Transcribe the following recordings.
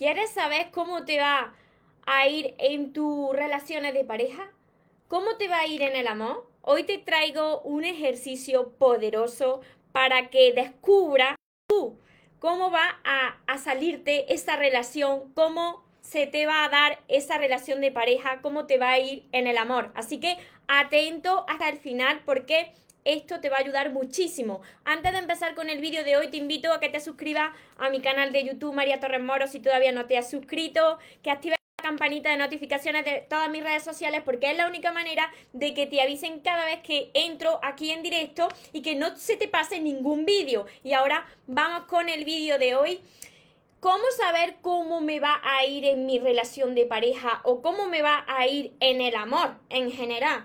¿Quieres saber cómo te va a ir en tus relaciones de pareja? ¿Cómo te va a ir en el amor? Hoy te traigo un ejercicio poderoso para que descubras tú cómo va a, a salirte esa relación, cómo se te va a dar esa relación de pareja, cómo te va a ir en el amor. Así que atento hasta el final porque esto te va a ayudar muchísimo. Antes de empezar con el vídeo de hoy, te invito a que te suscribas a mi canal de YouTube María Torres Moro si todavía no te has suscrito, que actives la campanita de notificaciones de todas mis redes sociales porque es la única manera de que te avisen cada vez que entro aquí en directo y que no se te pase ningún vídeo. Y ahora vamos con el vídeo de hoy. ¿Cómo saber cómo me va a ir en mi relación de pareja o cómo me va a ir en el amor en general?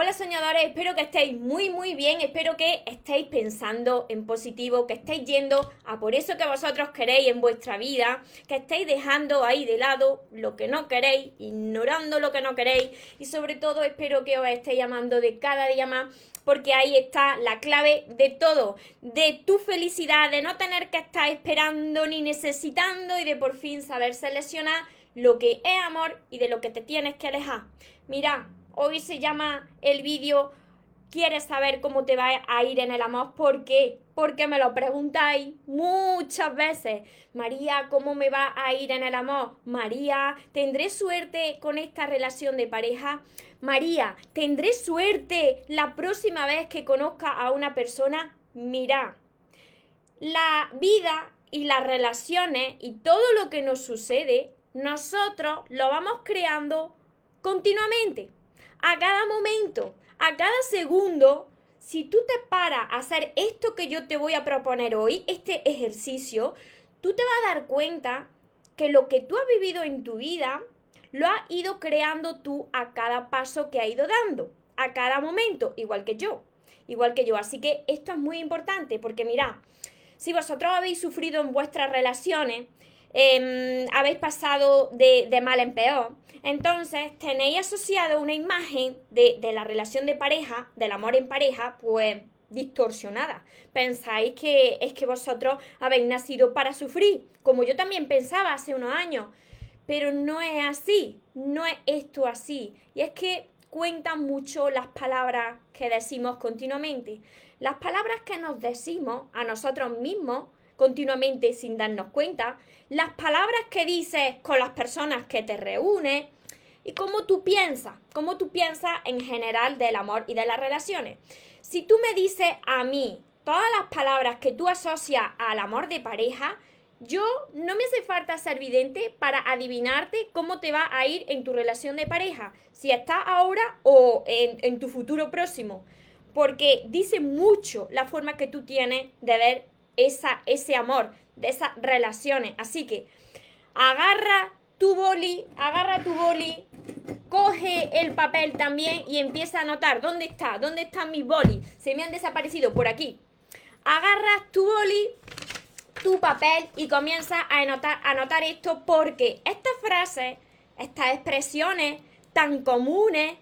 Hola soñadores, espero que estéis muy muy bien, espero que estéis pensando en positivo, que estéis yendo a por eso que vosotros queréis en vuestra vida, que estéis dejando ahí de lado lo que no queréis, ignorando lo que no queréis y sobre todo espero que os estéis llamando de cada día más porque ahí está la clave de todo, de tu felicidad, de no tener que estar esperando ni necesitando y de por fin saber seleccionar lo que es amor y de lo que te tienes que alejar. Mira, Hoy se llama el vídeo ¿Quieres saber cómo te va a ir en el amor? ¿Por qué? Porque me lo preguntáis muchas veces. María, ¿cómo me va a ir en el amor? María, ¿tendré suerte con esta relación de pareja? María, ¿tendré suerte la próxima vez que conozca a una persona? Mira, la vida y las relaciones y todo lo que nos sucede, nosotros lo vamos creando continuamente a cada momento, a cada segundo, si tú te paras a hacer esto que yo te voy a proponer hoy, este ejercicio, tú te vas a dar cuenta que lo que tú has vivido en tu vida lo has ido creando tú a cada paso que ha ido dando, a cada momento, igual que yo, igual que yo. Así que esto es muy importante porque mira, si vosotros habéis sufrido en vuestras relaciones, Em, habéis pasado de, mal en peor. Entonces tenéis asociado una imagen de, de la relación de pareja, del amor en pareja, pues distorsionada. Pensáis que es que vosotros habéis nacido para sufrir, como yo también pensaba hace unos años. Pero no es así, no es esto así. Y es que cuentan mucho las palabras que decimos continuamente. Las palabras que nos decimos a nosotros mismos continuamente sin darnos cuenta, las palabras que dices con las personas que te reúnes y cómo tú piensas, cómo tú piensas en general del amor y de las relaciones. Si tú me dices a mí todas las palabras que tú asocias al amor de pareja, yo no me hace falta ser vidente para adivinarte cómo te va a ir en tu relación de pareja, si está ahora o en, en tu futuro próximo, porque dice mucho la forma que tú tienes de ver esa, ese amor, de esas relaciones. Así que agarra tu boli, agarra tu boli, coge el papel también y empieza a anotar. ¿Dónde está? ¿Dónde están mis bolis? Se me han desaparecido por aquí. Agarras tu boli, tu papel y comienza a anotar, anotar esto porque estas frases, estas expresiones tan comunes,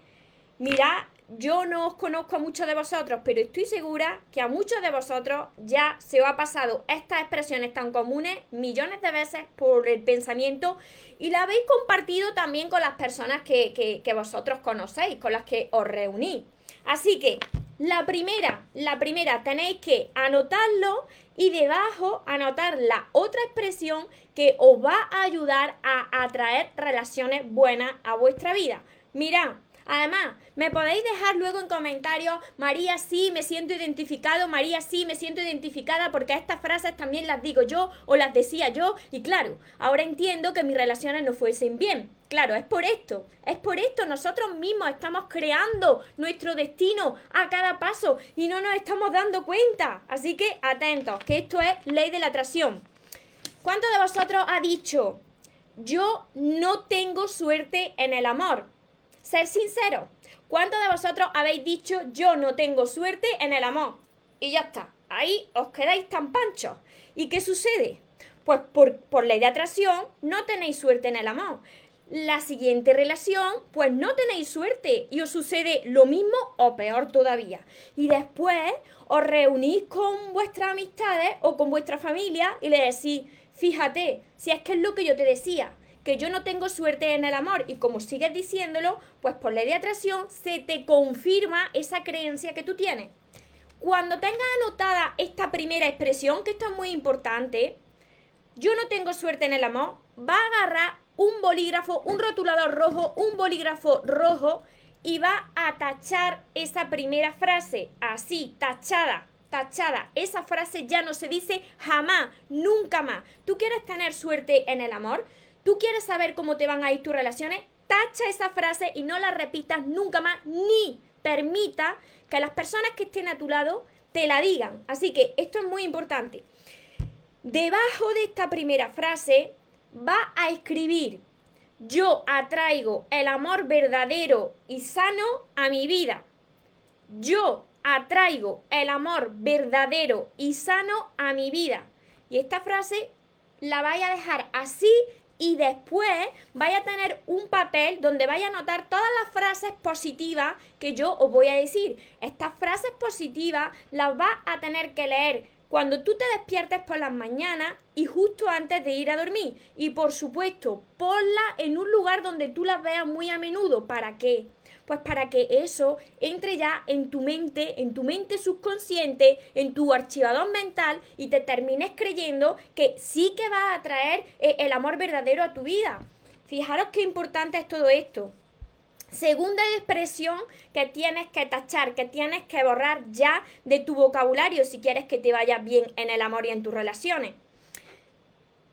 mira, yo no os conozco a muchos de vosotros, pero estoy segura que a muchos de vosotros ya se os ha pasado estas expresiones tan comunes millones de veces por el pensamiento y la habéis compartido también con las personas que, que vosotros conocéis, con las que os reunís. Así que la primera, la primera tenéis que anotarlo y debajo anotar la otra expresión que os va a ayudar a atraer relaciones buenas a vuestra vida. Mirad, Además, me podéis dejar luego en comentarios, María sí, me siento identificado, María sí, me siento identificada porque estas frases también las digo yo o las decía yo. Y claro, ahora entiendo que mis relaciones no fuesen bien. Claro, es por esto, es por esto, nosotros mismos estamos creando nuestro destino a cada paso y no nos estamos dando cuenta. Así que atentos, que esto es ley de la atracción. ¿Cuántos de vosotros ha dicho, yo no tengo suerte en el amor. Ser sincero. ¿Cuántos de vosotros habéis dicho yo no tengo suerte en el amor? Y ya está. Ahí os quedáis tan panchos. ¿Y qué sucede? Pues por, por ley de atracción no tenéis suerte en el amor. La siguiente relación, pues no tenéis suerte y os sucede lo mismo o peor todavía. Y después os reunís con vuestras amistades o con vuestra familia y le decís, fíjate, si es que es lo que yo te decía, que yo no tengo suerte en el amor y como sigues diciéndolo, pues por ley de atracción se te confirma esa creencia que tú tienes. Cuando tengas anotada esta primera expresión, que esto es muy importante, yo no tengo suerte en el amor, va a agarrar un bolígrafo, un rotulador rojo, un bolígrafo rojo y va a tachar esa primera frase, así, tachada, tachada. Esa frase ya no se dice jamás, nunca más. ¿Tú quieres tener suerte en el amor? ¿Tú quieres saber cómo te van a ir tus relaciones? Tacha esa frase y no la repitas nunca más, ni permita que las personas que estén a tu lado te la digan. Así que esto es muy importante. Debajo de esta primera frase va a escribir, yo atraigo el amor verdadero y sano a mi vida. Yo atraigo el amor verdadero y sano a mi vida. Y esta frase la voy a dejar así y después vaya a tener un papel donde vaya a anotar todas las frases positivas que yo os voy a decir. Estas frases positivas las va a tener que leer cuando tú te despiertes por las mañanas y justo antes de ir a dormir. Y por supuesto, ponla en un lugar donde tú las veas muy a menudo. ¿Para qué? Pues para que eso entre ya en tu mente, en tu mente subconsciente, en tu archivador mental y te termines creyendo que sí que va a traer eh, el amor verdadero a tu vida. Fijaros qué importante es todo esto. Segunda expresión que tienes que tachar, que tienes que borrar ya de tu vocabulario si quieres que te vaya bien en el amor y en tus relaciones.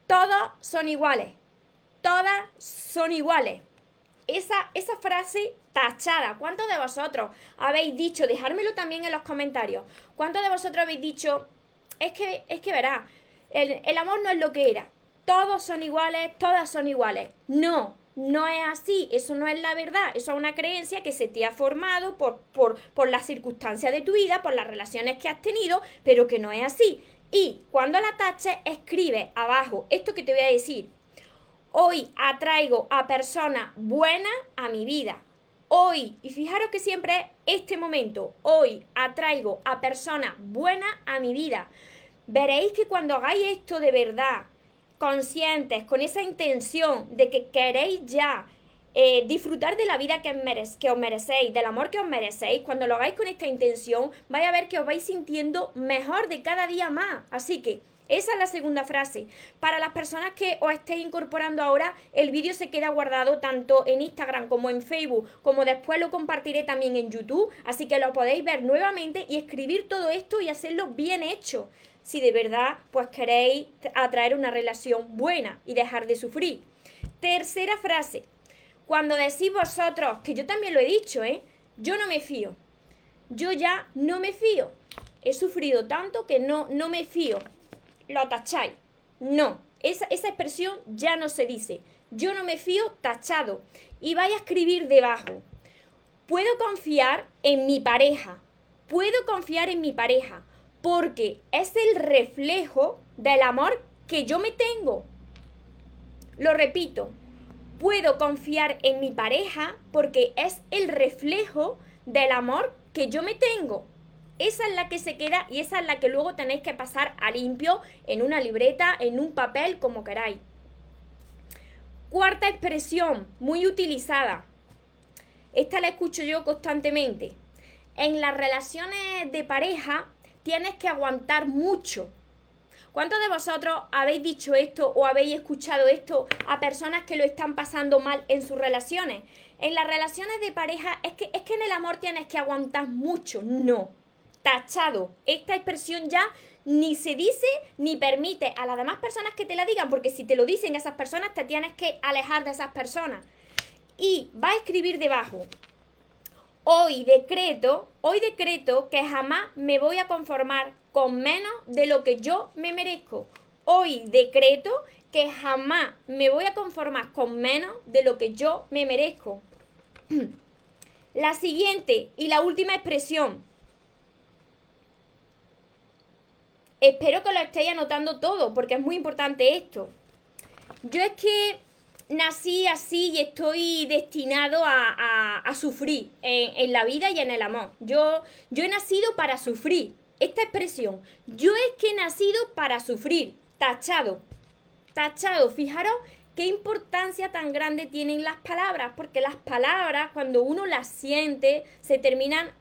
Todos son iguales. Todas son iguales. Esa, esa frase tachada. ¿Cuántos de vosotros habéis dicho? Dejármelo también en los comentarios. ¿Cuántos de vosotros habéis dicho? Es que, es que verá, el, el amor no es lo que era. Todos son iguales, todas son iguales. No, no es así, eso no es la verdad, eso es una creencia que se te ha formado por, por, por las circunstancias de tu vida, por las relaciones que has tenido, pero que no es así. Y cuando la taches, escribe abajo esto que te voy a decir. Hoy atraigo a personas buenas a mi vida. Hoy, y fijaros que siempre este momento, hoy atraigo a personas buenas a mi vida. Veréis que cuando hagáis esto de verdad, conscientes, con esa intención de que queréis ya eh, disfrutar de la vida que, que os merecéis, del amor que os merecéis, cuando lo hagáis con esta intención, vais a ver que os vais sintiendo mejor de cada día más. Así que esa es la segunda frase. Para las personas que os estéis incorporando ahora, el vídeo se queda guardado tanto en Instagram como en Facebook, como después lo compartiré también en YouTube, así que lo podéis ver nuevamente y escribir todo esto y hacerlo bien hecho si de verdad pues queréis atraer una relación buena y dejar de sufrir. Tercera frase. Cuando decís vosotros, que yo también lo he dicho, ¿eh? Yo no me fío. Yo ya no me fío. He sufrido tanto que no, no me fío. Lo tacháis. No. Esa, esa expresión ya no se dice. Yo no me fío tachado. Y vaya a escribir debajo. Puedo confiar en mi pareja. Puedo confiar en mi pareja porque es el reflejo del amor que yo me tengo. Lo repito, puedo confiar en mi pareja porque es el reflejo del amor que yo me tengo. Esa es la que se queda y esa es la que luego tenéis que pasar a limpio en una libreta, en un papel, como queráis. Cuarta expresión, muy utilizada. Esta la escucho yo constantemente. En las relaciones de pareja tienes que aguantar mucho. ¿Cuántos de vosotros habéis dicho esto o habéis escuchado esto a personas que lo están pasando mal en sus relaciones? En las relaciones de pareja es que, es que en el amor tienes que aguantar mucho. No. Tachado. Esta expresión ya ni se dice ni permite a las demás personas que te la digan, porque si te lo dicen esas personas, te tienes que alejar de esas personas. Y va a escribir debajo, Hoy decreto, hoy decreto que jamás me voy a conformar con menos de lo que yo me merezco. Hoy decreto que jamás me voy a conformar con menos de lo que yo me merezco. La siguiente y la última expresión. Espero que lo estéis anotando todo, porque es muy importante esto. Yo es que nací así y estoy destinado a, sufrir en, la vida y en el amor. Yo, yo he nacido para sufrir. Esta expresión, yo es que he nacido para sufrir. Tachado. Tachado. Fijaros qué importancia tan grande tienen las palabras, porque las palabras, cuando uno las siente, se terminan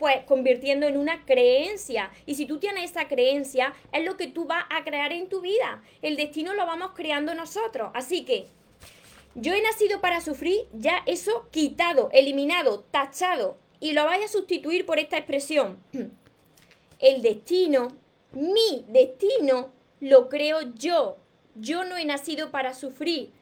pues convirtiendo en una creencia. Y si tú tienes esa creencia, es lo que tú vas a crear en tu vida. El destino lo vamos creando nosotros. Así que yo he nacido para sufrir, ya eso quitado, eliminado, tachado. Y lo vais a sustituir por esta expresión. El destino, mi destino, lo creo yo. Yo no he nacido para sufrir.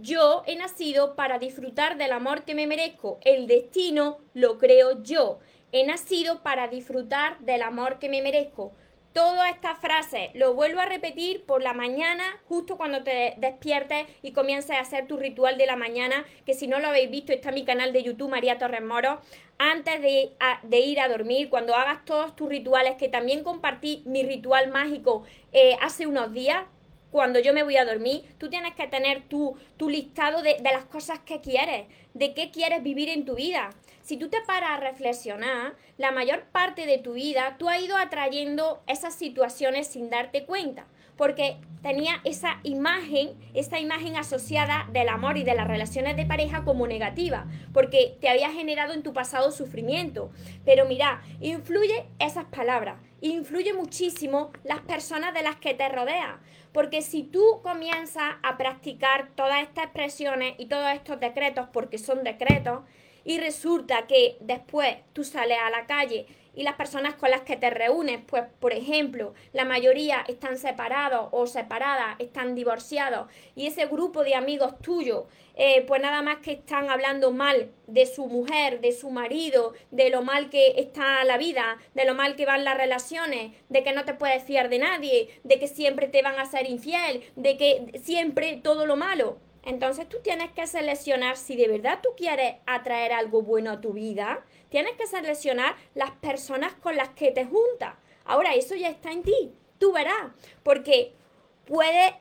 Yo he nacido para disfrutar del amor que me merezco. El destino lo creo yo. He nacido para disfrutar del amor que me merezco todas estas frases. Lo vuelvo a repetir por la mañana, justo cuando te despiertes y comiences a hacer tu ritual de la mañana, que si no lo habéis visto está en mi canal de YouTube, María Torres Moro. Antes de, ir a dormir, cuando hagas todos tus rituales, que también compartí mi ritual mágico eh, hace unos días, cuando yo me voy a dormir, tú tienes que tener tu, tu listado de, de las cosas que quieres, de qué quieres vivir en tu vida si tú te paras a reflexionar, la mayor parte de tu vida tú has ido atrayendo esas situaciones sin darte cuenta, porque tenía esa imagen, esa imagen asociada del amor y de las relaciones de pareja como negativa, porque te había generado en tu pasado sufrimiento. Pero mira, influye esas palabras, influye muchísimo las personas de las que te rodeas, porque si tú comienzas a practicar todas estas expresiones y todos estos decretos, porque son decretos, y resulta que después tú sales a la calle y las personas con las que te reúnes, pues por ejemplo, la mayoría están separados o separadas, están divorciados y ese grupo de amigos tuyos, eh, pues nada más que están hablando mal de su mujer, de su marido, de lo mal que está la vida, de lo mal que van las relaciones, de que no te puedes fiar de nadie, de que siempre te van a ser infiel, de que siempre todo lo malo. Entonces tú tienes que seleccionar si de verdad tú quieres atraer algo bueno a tu vida, tienes que seleccionar las personas con las que te juntas. Ahora, eso ya está en ti, tú verás, porque puedes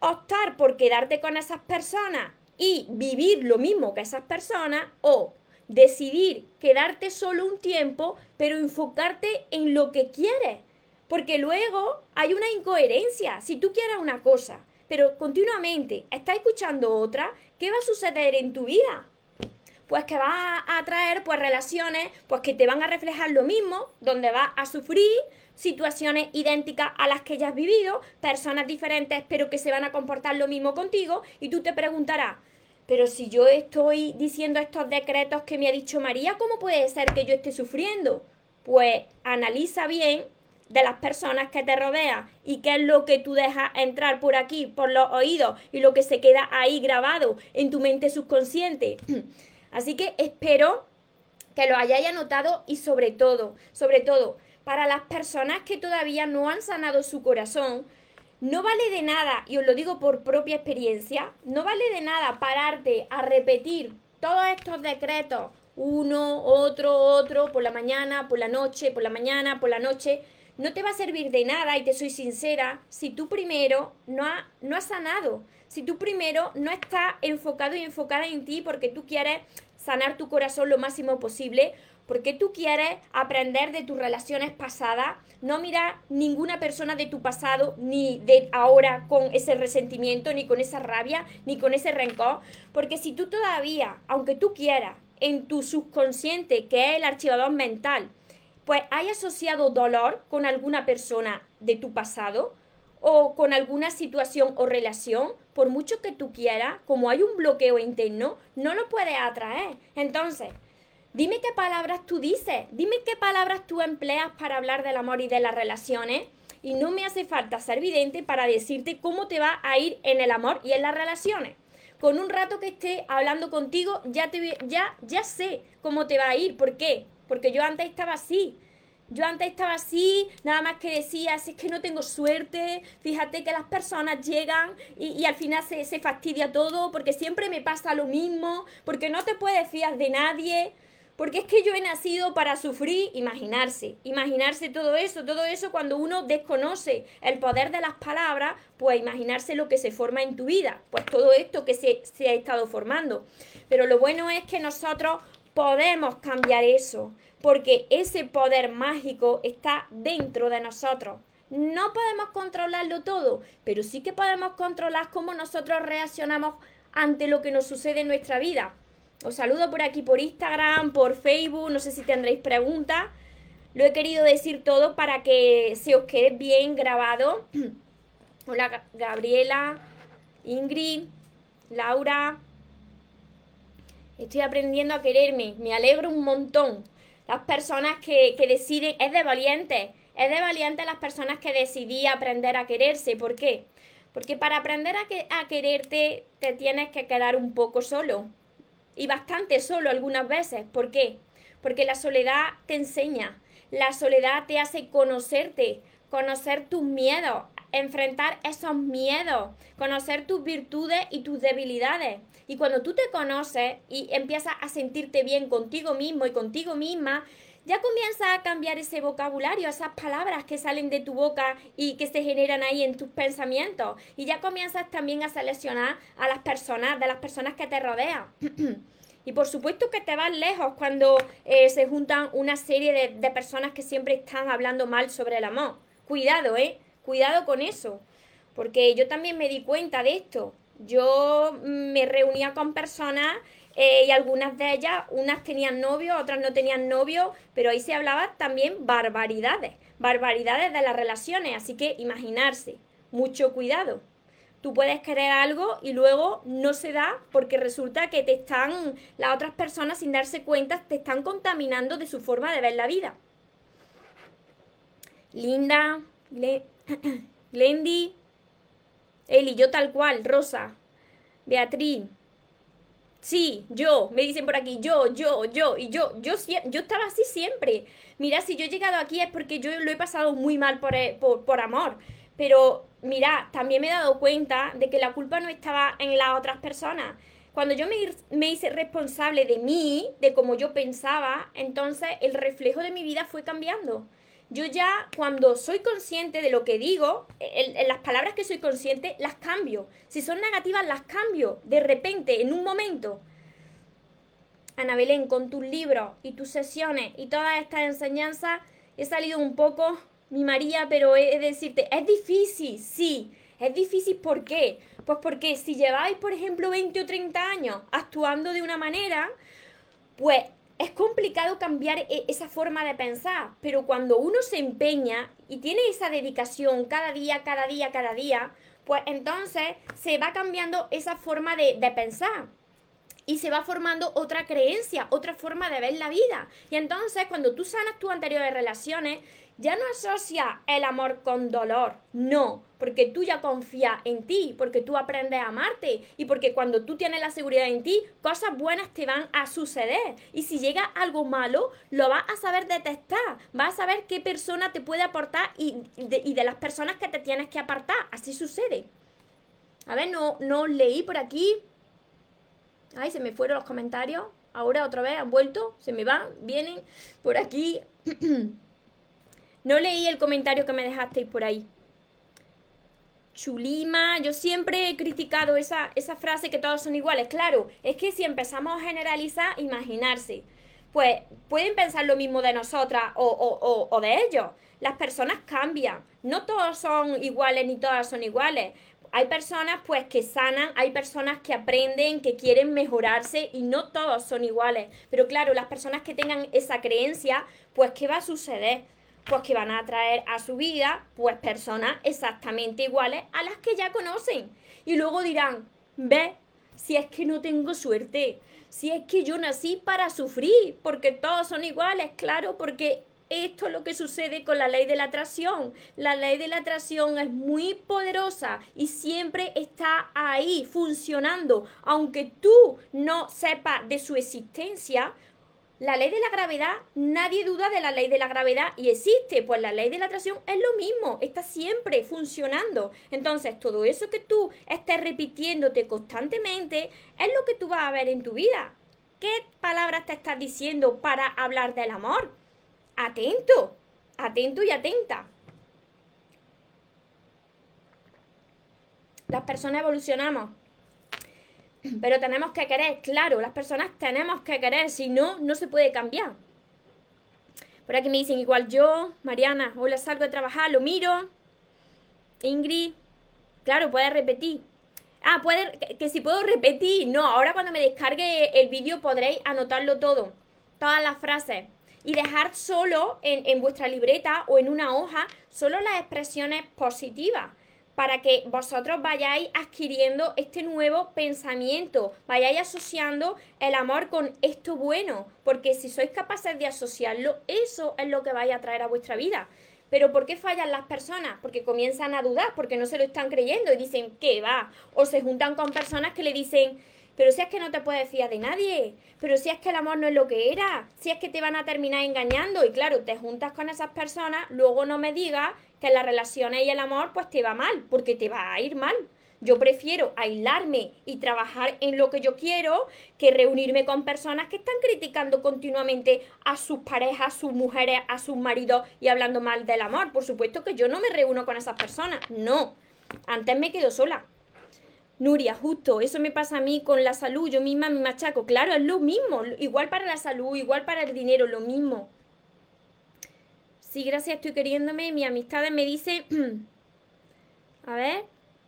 optar por quedarte con esas personas y vivir lo mismo que esas personas o decidir quedarte solo un tiempo, pero enfocarte en lo que quieres. Porque luego hay una incoherencia. Si tú quieres una cosa pero continuamente estás escuchando otra, ¿qué va a suceder en tu vida? Pues que vas a traer pues relaciones pues que te van a reflejar lo mismo, donde vas a sufrir situaciones idénticas a las que ya has vivido, personas diferentes pero que se van a comportar lo mismo contigo y tú te preguntarás, pero si yo estoy diciendo estos decretos que me ha dicho María, ¿cómo puede ser que yo esté sufriendo? Pues analiza bien de las personas que te rodean y qué es lo que tú dejas entrar por aquí, por los oídos y lo que se queda ahí grabado en tu mente subconsciente. Así que espero que lo hayáis anotado y sobre todo, sobre todo, para las personas que todavía no han sanado su corazón, no vale de nada, y os lo digo por propia experiencia, no vale de nada pararte a repetir todos estos decretos, uno, otro, otro, por la mañana, por la noche, por la mañana, por la noche, no te va a servir de nada, y te soy sincera, si tú primero no, no has sanado, si tú primero no estás enfocado y enfocada en ti porque tú quieres sanar tu corazón lo máximo posible, porque tú quieres aprender de tus relaciones pasadas, no mirar ninguna persona de tu pasado ni de ahora con ese resentimiento, ni con esa rabia, ni con ese rencor, porque si tú todavía, aunque tú quieras, en tu subconsciente, que es el archivador mental, pues hay asociado dolor con alguna persona de tu pasado o con alguna situación o relación, por mucho que tú quieras, como hay un bloqueo interno, no lo puedes atraer. Entonces, dime qué palabras tú dices, dime qué palabras tú empleas para hablar del amor y de las relaciones. Y no me hace falta ser vidente para decirte cómo te va a ir en el amor y en las relaciones. Con un rato que esté hablando contigo, ya, te, ya, ya sé cómo te va a ir. ¿Por qué? Porque yo antes estaba así. Yo antes estaba así, nada más que decía, si es que no tengo suerte, fíjate que las personas llegan y, al final se, se fastidia todo, porque siempre me pasa lo mismo, porque no te puedes fiar de nadie. Porque es que yo he nacido para sufrir, imaginarse, imaginarse todo eso, todo eso cuando uno desconoce el poder de las palabras, pues imaginarse lo que se forma en tu vida, pues todo esto que se, se ha estado formando. Pero lo bueno es que nosotros podemos cambiar eso, porque ese poder mágico está dentro de nosotros. No podemos controlarlo todo, pero sí que podemos controlar cómo nosotros reaccionamos ante lo que nos sucede en nuestra vida. Os saludo por aquí por Instagram, por Facebook, no sé si tendréis preguntas. Lo he querido decir todo para que se os quede bien grabado. Hola Gabriela, Ingrid, Laura. Estoy aprendiendo a quererme, me alegro un montón. Las personas que, deciden, es de valiente, es de valiente las personas que decidí aprender a quererse. ¿Por qué? Porque para aprender a, a quererte te tienes que quedar un poco solo y bastante solo algunas veces. ¿Por qué? Porque la soledad te enseña, la soledad te hace conocerte, conocer tus miedos, enfrentar esos miedos, conocer tus virtudes y tus debilidades. Y cuando tú te conoces y empiezas a sentirte bien contigo mismo y contigo misma, ya comienza a cambiar ese vocabulario, esas palabras que salen de tu boca y que se generan ahí en tus pensamientos. Y ya comienzas también a seleccionar a las personas, de las personas que te rodean. y por supuesto que te vas lejos cuando eh, se juntan una serie de, de personas que siempre están hablando mal sobre el amor. Cuidado, ¿eh? Cuidado con eso. Porque yo también me di cuenta de esto. Yo me reunía con personas eh, y algunas de ellas, unas tenían novio, otras no tenían novio, pero ahí se hablaba también barbaridades, barbaridades de las relaciones, así que imaginarse, mucho cuidado. Tú puedes querer algo y luego no se da porque resulta que te están, las otras personas sin darse cuenta, te están contaminando de su forma de ver la vida. Linda, Glendy, Eli, yo tal cual, Rosa, Beatriz, Sí, yo, me dicen por aquí, yo, yo, yo, y yo, yo, yo estaba así siempre. Mira, si yo he llegado aquí es porque yo lo he pasado muy mal por, eh, por, amor. Pero mira, también me he dado cuenta de que la culpa no estaba en las otras personas. Cuando yo me, me, hice responsable de mí, de cómo yo pensaba, entonces el reflejo de mi vida fue cambiando. Yo ya cuando soy consciente de lo que digo, las palabras que soy consciente, las cambio. Si son negativas, las cambio. De repente, en un momento. Ana Belén, con tus libros y tus sesiones y todas estas enseñanzas, he salido un poco mi María, pero he de decirte, es difícil, sí. Es difícil, ¿por qué? Pues porque si lleváis, por ejemplo, 20 o 30 años actuando de una manera, pues es complicado cambiar e-, esa forma de pensar, pero cuando uno se empeña y tiene esa dedicación cada día, cada día, cada día, pues entonces se va cambiando esa forma de, pensar y se va formando otra creencia, otra forma de ver la vida. Y entonces cuando tú sanas tus anteriores relaciones, ya no asocia el amor con dolor, no, porque tú ya confías en ti, porque tú aprendes a amarte y porque cuando tú tienes la seguridad en ti, cosas buenas te van a suceder. Y si llega algo malo, lo vas a saber detectar, vas a saber qué persona te puede aportar y de, las personas que te tienes que apartar. Así sucede. A ver, no, no leí por aquí. Ay, se me fueron los comentarios. Ahora otra vez han vuelto, se me van, vienen por aquí. No leí el comentario que me dejasteis por ahí. Chulima, yo siempre he criticado esa, esa frase que todos son iguales. Claro, es que si empezamos a generalizar, imaginarse. Pues pueden pensar lo mismo de nosotras o, o, o de ellos. Las personas cambian. No todos son iguales ni todas son iguales hay personas pues que sanan, hay personas que aprenden, que quieren mejorarse y no todos son iguales. Pero claro, las personas que tengan esa creencia, pues ¿qué va a suceder? Pues que van a traer a su vida pues personas exactamente iguales a las que ya conocen. Y luego dirán, ve, si es que no tengo suerte, si es que yo nací para sufrir, porque todos son iguales, claro, porque esto es lo que sucede con la ley de la atracción. La ley de la atracción es muy poderosa y siempre está ahí funcionando. Aunque tú no sepas de su existencia, La ley de la gravedad, nadie duda de la ley de la gravedad y existe. Pues la ley de la atracción es lo mismo, está siempre funcionando. Entonces, todo eso que tú estés repitiéndote constantemente es lo que tú vas a ver en tu vida. ¿Qué palabras te estás diciendo para hablar del amor? Atento, atento y atenta. Las personas evolucionamos pero tenemos que querer, claro, las personas tenemos que querer, si no, no se puede cambiar. Por aquí me dicen, igual yo, Mariana, hola, salgo de trabajar, lo miro. Ingrid, claro, puedes repetir. Ah, puede, que, si puedo repetir. No, ahora cuando me descargue el vídeo podréis anotarlo todo, todas las frases. Y dejar solo en, en vuestra libreta o en una hoja solo las expresiones positivas para que vosotros vayáis adquiriendo este nuevo pensamiento, vayáis asociando el amor con esto bueno, porque si sois capaces de asociarlo, eso es lo que vais a traer a vuestra vida. Pero ¿por qué fallan las personas? Porque comienzan a dudar, porque no se lo están creyendo y dicen, ¿qué va? O se juntan con personas que le dicen, pero si es que no te puedes fiar de nadie, pero si es que el amor no es lo que era, si es que te van a terminar engañando y claro, te juntas con esas personas, luego no me digas que las relaciones y el amor pues te va mal, porque te va a ir mal. Yo prefiero aislarme y trabajar en lo que yo quiero que reunirme con personas que están criticando continuamente a sus parejas, a sus mujeres, a sus maridos y hablando mal del amor. Por supuesto que yo no me reúno con esas personas, no. Antes me quedo sola. Nuria, justo, eso me pasa a mí con la salud, yo misma me machaco. Claro, es lo mismo, igual para la salud, igual para el dinero, lo mismo. Sí, gracias, estoy queriéndome. Mi amistad me dice, a ver,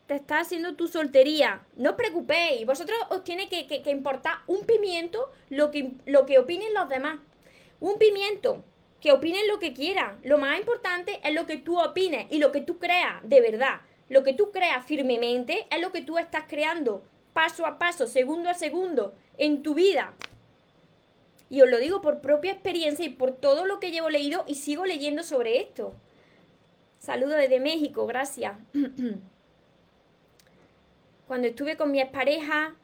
te está haciendo tu soltería. No os preocupéis, vosotros os tiene que, que, importar un pimiento lo que, lo que opinen los demás. Un pimiento, que opinen lo que quieran. Lo más importante es lo que tú opines y lo que tú creas de verdad. Lo que tú creas firmemente es lo que tú estás creando paso a paso, segundo a segundo, en tu vida. Y os lo digo por propia experiencia y por todo lo que llevo leído y sigo leyendo sobre esto. Saludo desde México, gracias. Cuando estuve con mi expareja,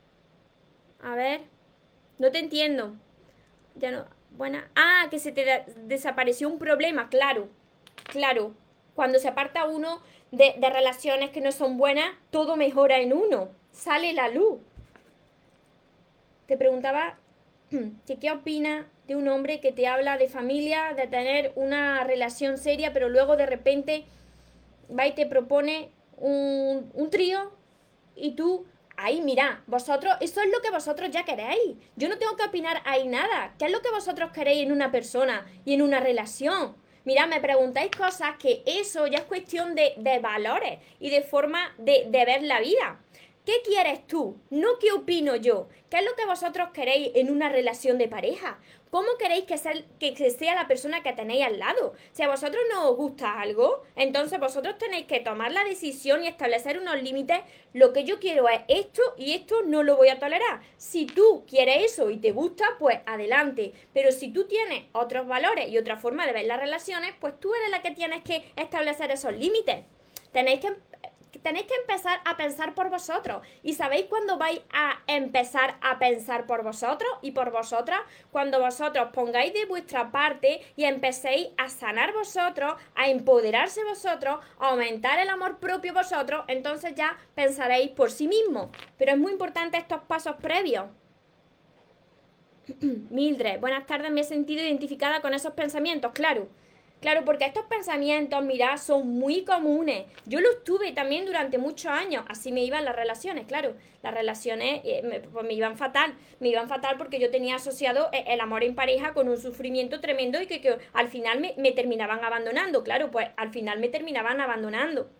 a ver, no te entiendo. Ya no, buena. Ah, que se te desapareció un problema, claro, claro. Cuando se aparta uno de, de relaciones que no son buenas, todo mejora en uno, sale la luz. Te preguntaba ¿Qué opina de un hombre que te habla de familia, de tener una relación seria, pero luego de repente va y te propone un, un trío y tú, ahí mira, vosotros, eso es lo que vosotros ya queréis. Yo no tengo que opinar ahí nada. ¿Qué es lo que vosotros queréis en una persona y en una relación? Mira, me preguntáis cosas que eso ya es cuestión de, de valores y de forma de, de ver la vida. ¿Qué quieres tú? No qué opino yo. ¿Qué es lo que vosotros queréis en una relación de pareja? ¿Cómo queréis que sea, que sea la persona que tenéis al lado? Si a vosotros no os gusta algo, entonces vosotros tenéis que tomar la decisión y establecer unos límites. Lo que yo quiero es esto y esto no lo voy a tolerar. Si tú quieres eso y te gusta, pues adelante. Pero si tú tienes otros valores y otra forma de ver las relaciones, pues tú eres la que tienes que establecer esos límites. Tenéis que tenéis que empezar a pensar por vosotros. ¿Y sabéis cuándo vais a empezar a pensar por vosotros y por vosotras? Cuando vosotros pongáis de vuestra parte y empecéis a sanar vosotros, a empoderarse vosotros, a aumentar el amor propio vosotros, entonces ya pensaréis por sí mismos. Pero es muy importante estos pasos previos. Mildred, buenas tardes, me he sentido identificada con esos pensamientos, claro. Claro, porque estos pensamientos, mirad, son muy comunes. Yo los tuve también durante muchos años. Así me iban las relaciones, claro. Las relaciones eh, me, pues me iban fatal. Me iban fatal porque yo tenía asociado eh, el amor en pareja con un sufrimiento tremendo y que, al final me, me terminaban abandonando. Claro, pues al final me terminaban abandonando.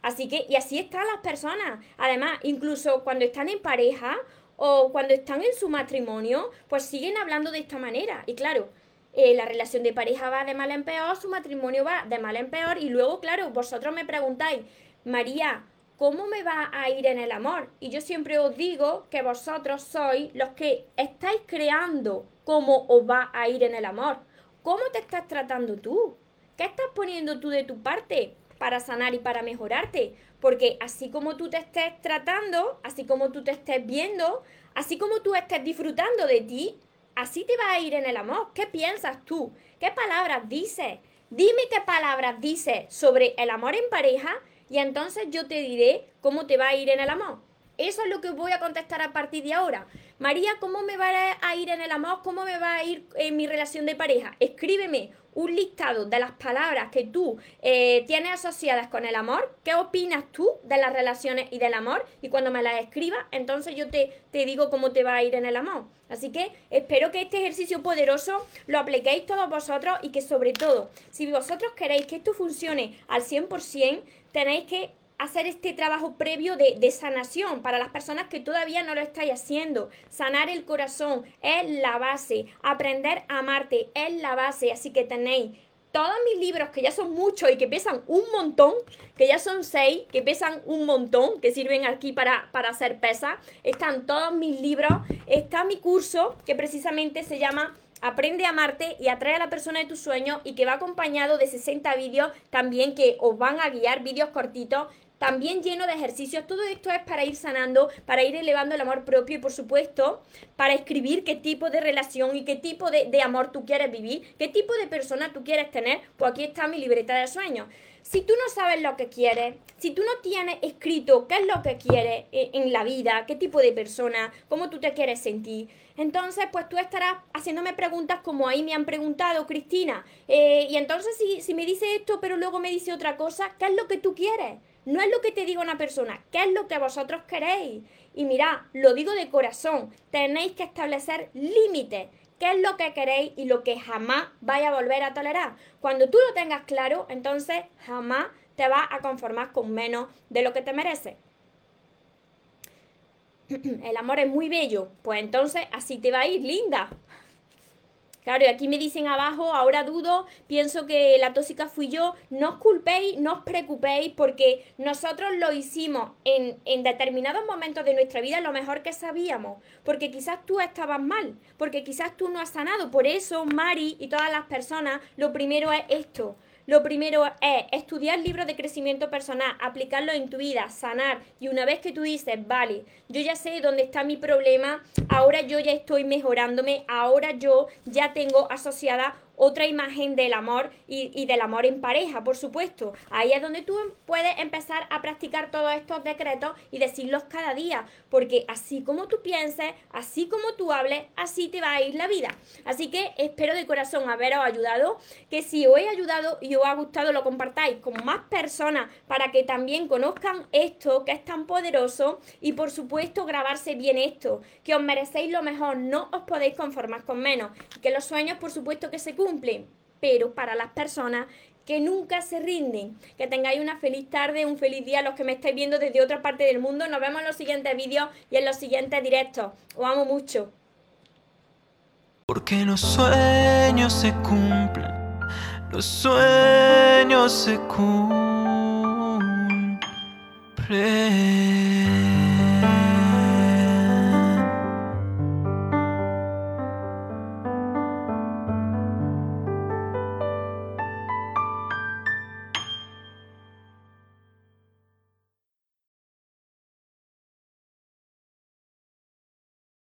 Así que, y así están las personas. Además, incluso cuando están en pareja o cuando están en su matrimonio, pues siguen hablando de esta manera. Y claro, eh, la relación de pareja va de mal en peor, su matrimonio va de mal en peor y luego, claro, vosotros me preguntáis, María, ¿cómo me va a ir en el amor? Y yo siempre os digo que vosotros sois los que estáis creando cómo os va a ir en el amor. ¿Cómo te estás tratando tú? ¿Qué estás poniendo tú de tu parte para sanar y para mejorarte? Porque así como tú te estés tratando, así como tú te estés viendo, así como tú estés disfrutando de ti, así te va a ir en el amor. ¿Qué piensas tú? ¿Qué palabras dices? Dime qué palabras dices sobre el amor en pareja y entonces yo te diré cómo te va a ir en el amor. Eso es lo que voy a contestar a partir de ahora. María, ¿cómo me va a ir en el amor? ¿Cómo me va a ir en mi relación de pareja? Escríbeme un listado de las palabras que tú eh, tienes asociadas con el amor. ¿Qué opinas tú de las relaciones y del amor? Y cuando me las escribas, entonces yo te, te digo cómo te va a ir en el amor. Así que espero que este ejercicio poderoso lo apliquéis todos vosotros y que sobre todo, si vosotros queréis que esto funcione al 100%, tenéis que hacer este trabajo previo de, de, sanación para las personas que todavía no lo estáis haciendo. Sanar el corazón es la base. Aprender a amarte es la base. Así que tenéis todos mis libros, que ya son muchos y que pesan un montón, que ya son seis, que pesan un montón, que sirven aquí para, para hacer pesas. Están todos mis libros. Está mi curso, que precisamente se llama Aprende a amarte y atrae a la persona de tus sueños y que va acompañado de 60 vídeos también que os van a guiar, vídeos cortitos también lleno de ejercicios. Todo esto es para ir sanando, para ir elevando el amor propio y por supuesto para escribir qué tipo de relación y qué tipo de, amor tú quieres vivir, qué tipo de persona tú quieres tener. Pues aquí está mi libreta de sueños. Si tú no sabes lo que quieres, si tú no tienes escrito qué es lo que quieres eh, en la vida, qué tipo de persona, cómo tú te quieres sentir, entonces pues tú estarás haciéndome preguntas como ahí me han preguntado, Cristina. Eh, y entonces si, si me dice esto pero luego me dice otra cosa, ¿qué es lo que tú quieres? No es lo que te diga una persona, ¿qué es lo que vosotros queréis? Y mirad, lo digo de corazón, tenéis que establecer límites. ¿Qué es lo que queréis y lo que jamás vais a volver a tolerar? Cuando tú lo tengas claro, entonces jamás te vas a conformar con menos de lo que te mereces. El amor es muy bello, pues entonces así te va a ir, linda. Claro, y aquí me dicen abajo, ahora dudo, pienso que la tóxica fui yo. No os culpéis, no os preocupéis, porque nosotros lo hicimos en, en determinados momentos de nuestra vida lo mejor que sabíamos. Porque quizás tú estabas mal, porque quizás tú no has sanado. Por eso, Mari y todas las personas, lo primero es esto. Lo primero es estudiar libros de crecimiento personal, aplicarlo en tu vida, sanar. Y una vez que tú dices, vale, yo ya sé dónde está mi problema, ahora yo ya estoy mejorándome, ahora yo ya tengo asociada otra imagen del amor y, del amor en pareja, por supuesto. Ahí es donde tú puedes empezar a practicar todos estos decretos y decirlos cada día, porque así como tú pienses, así como tú hables, así te va a ir la vida. Así que espero de corazón haberos ayudado, que si os he ayudado y os ha gustado lo compartáis con más personas para que también conozcan esto que es tan poderoso y por supuesto grabarse bien esto, que os merecéis lo mejor, no os podéis conformar con menos, que los sueños por supuesto que se cumplen, pero para las personas que nunca se rinden. Que tengáis una feliz tarde, un feliz día los que me estáis viendo desde otra parte del mundo. Nos vemos en los siguientes vídeos y en los siguientes directos. Os amo mucho. Porque los sueños se cumplen, los sueños se cumplen.